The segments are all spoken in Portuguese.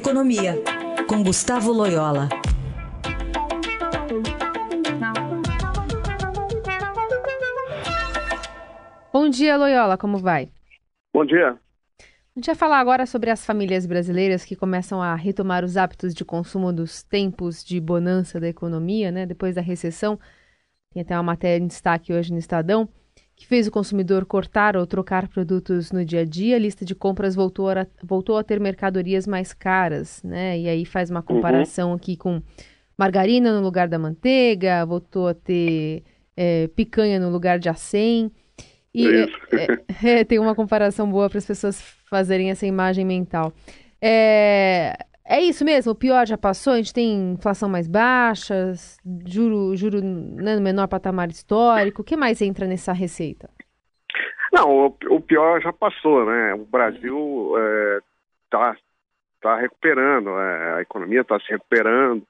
Economia, com Gustavo Loyola. Bom dia, Loyola, como vai? Bom dia. A gente vai falar agora sobre as famílias brasileiras que começam a retomar os hábitos de consumo dos tempos de bonança da economia, né? Depois da recessão. Tem até uma matéria em destaque hoje no Estadão que fez o consumidor cortar ou trocar produtos no dia a dia. A lista de compras voltou a, voltou a ter mercadorias mais caras, né? E aí faz uma comparação uhum. aqui com margarina no lugar da manteiga, voltou a ter é, picanha no lugar de acém. E é, é, tem uma comparação boa para as pessoas fazerem essa imagem mental. É, é isso mesmo, o pior já passou, a gente tem inflação mais baixa, juro, juro né, no menor patamar histórico. O que mais entra nessa receita? Não, o, o pior já passou, né? O Brasil está é, tá recuperando, é, a economia está se recuperando.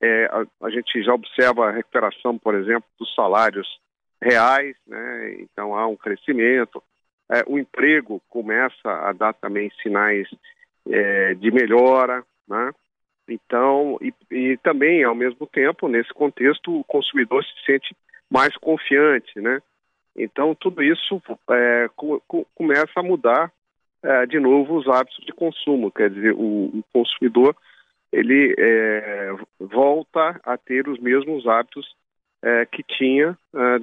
É, a, a, gente já observa a recuperação, por exemplo, dos salários reais, né? Então há um crescimento. É, o emprego começa a dar também sinais é, de melhora, né? Então, e, e, também, ao mesmo tempo, nesse contexto, o consumidor se sente mais confiante, né? Então, tudo isso é, co começa a mudar é, de novo os hábitos de consumo, quer dizer, o, o consumidor ele é, volta a ter os mesmos hábitos é, que tinha é,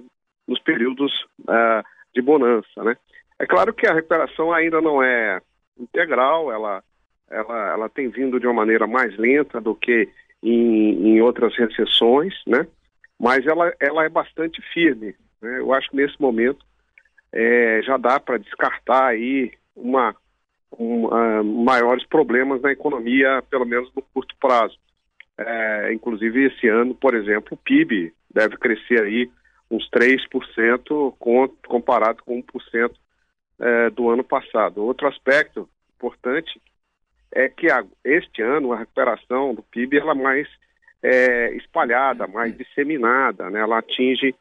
nos períodos uh, de bonança, né? É claro que a recuperação ainda não é integral, ela, ela, ela tem vindo de uma maneira mais lenta do que em, em outras recessões, né? Mas ela, ela é bastante firme. Né? Eu acho que nesse momento é, já dá para descartar aí uma, maiores problemas na economia, pelo menos no curto prazo. É, inclusive esse ano, por exemplo, o PIB deve crescer aí uns 3% comparado com 1% é, do ano passado. Outro aspecto importante é que a, este ano a recuperação do PIB ela é mais é, espalhada, mais disseminada, né? ela atinge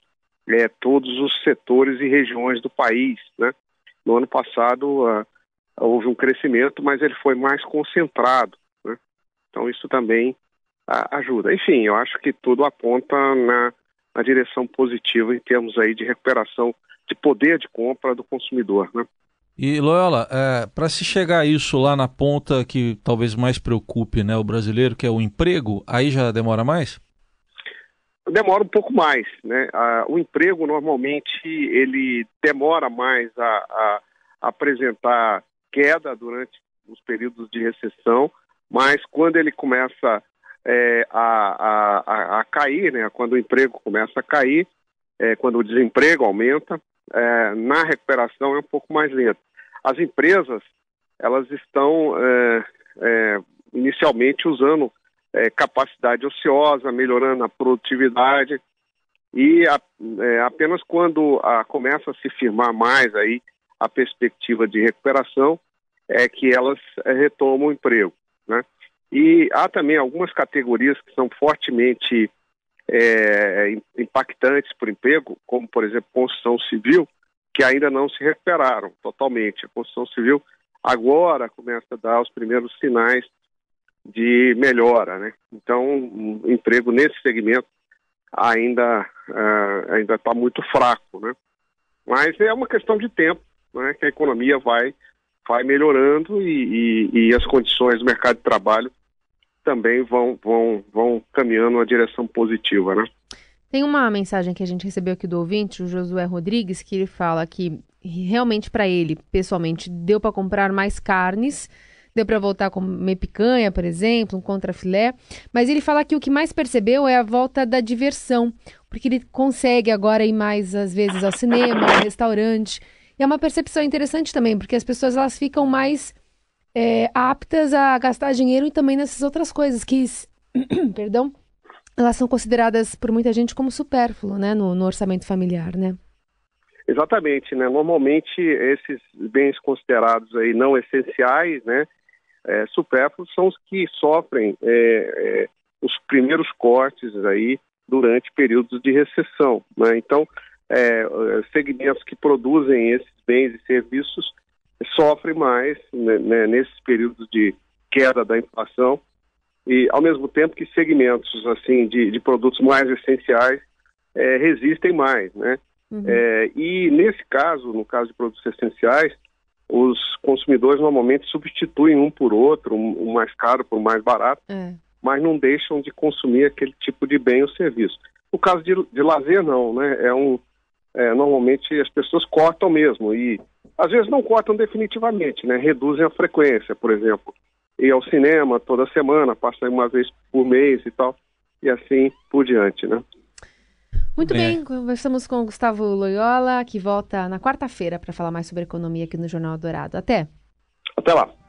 é, todos os setores e regiões do país. Né? No ano passado houve um crescimento, mas ele foi mais concentrado. Né? Então isso também ajuda. Enfim, eu acho que tudo aponta na na direção positiva em termos aí de recuperação de poder de compra do consumidor, né? E Loyola, é, para se chegar a isso lá na ponta que talvez mais preocupe né, o brasileiro, que é o emprego, aí já demora mais? Demora um pouco mais, né? Ah, o emprego normalmente ele demora mais a, a, apresentar queda durante os períodos de recessão, mas quando ele começa é, a, a, a, cair, né? quando o emprego começa a cair, é, quando o desemprego aumenta, é, na recuperação é um pouco mais lento. As empresas, elas estão é, é, inicialmente usando é, capacidade ociosa, melhorando a produtividade, e a, apenas quando a, começa a se firmar mais aí a perspectiva de recuperação, é que elas retomam o emprego, né? E há também algumas categorias que são fortemente é, impactantes para o emprego, como, por exemplo, construção civil, que ainda não se recuperaram totalmente. A construção civil agora começa a dar os primeiros sinais de melhora, né? Então, o emprego nesse segmento ainda uh, ainda está muito fraco, né? Mas é uma questão de tempo, né? Que a economia vai vai melhorando e, e, e as condições do mercado de trabalho também vão, vão, vão caminhando uma direção positiva, né? Tem uma mensagem que a gente recebeu aqui do ouvinte, o Josué Rodrigues, que ele fala que realmente para ele, pessoalmente, deu para comprar mais carnes, deu para voltar a comer picanha, por exemplo, um contrafilé, mas ele fala que o que mais percebeu é a volta da diversão, porque ele consegue agora ir mais às vezes ao cinema, ao restaurante. E é uma percepção interessante também, porque as pessoas elas ficam mais é, aptas a gastar dinheiro e também nessas outras coisas que, perdão, elas são consideradas por muita gente como supérfluo, né, no, no orçamento familiar, né? Exatamente, né? Normalmente esses bens considerados aí não essenciais, né, é, supérfluos são os que sofrem é, é, os primeiros cortes aí durante períodos de recessão, né? Então, é, segmentos que produzem esses bens e serviços sofre mais né, né, nesses períodos de queda da inflação e ao mesmo tempo que segmentos assim de, de produtos mais essenciais é, resistem mais, né? Uhum. É, e nesse caso, no caso de produtos essenciais, os consumidores normalmente substituem um por outro, um, um mais caro por mais barato, é. mas não deixam de consumir aquele tipo de bem ou serviço. No caso de, de lazer, não, né? É um, é, normalmente as pessoas cortam mesmo e às vezes não cortam definitivamente, né? Reduzem a frequência, por exemplo, ir ao cinema toda semana, passa uma vez por mês e tal, e assim por diante, né? Muito bem, bem conversamos com o Gustavo Loyola, que volta na quarta-feira para falar mais sobre economia aqui no Jornal Dourado. Até! Até lá!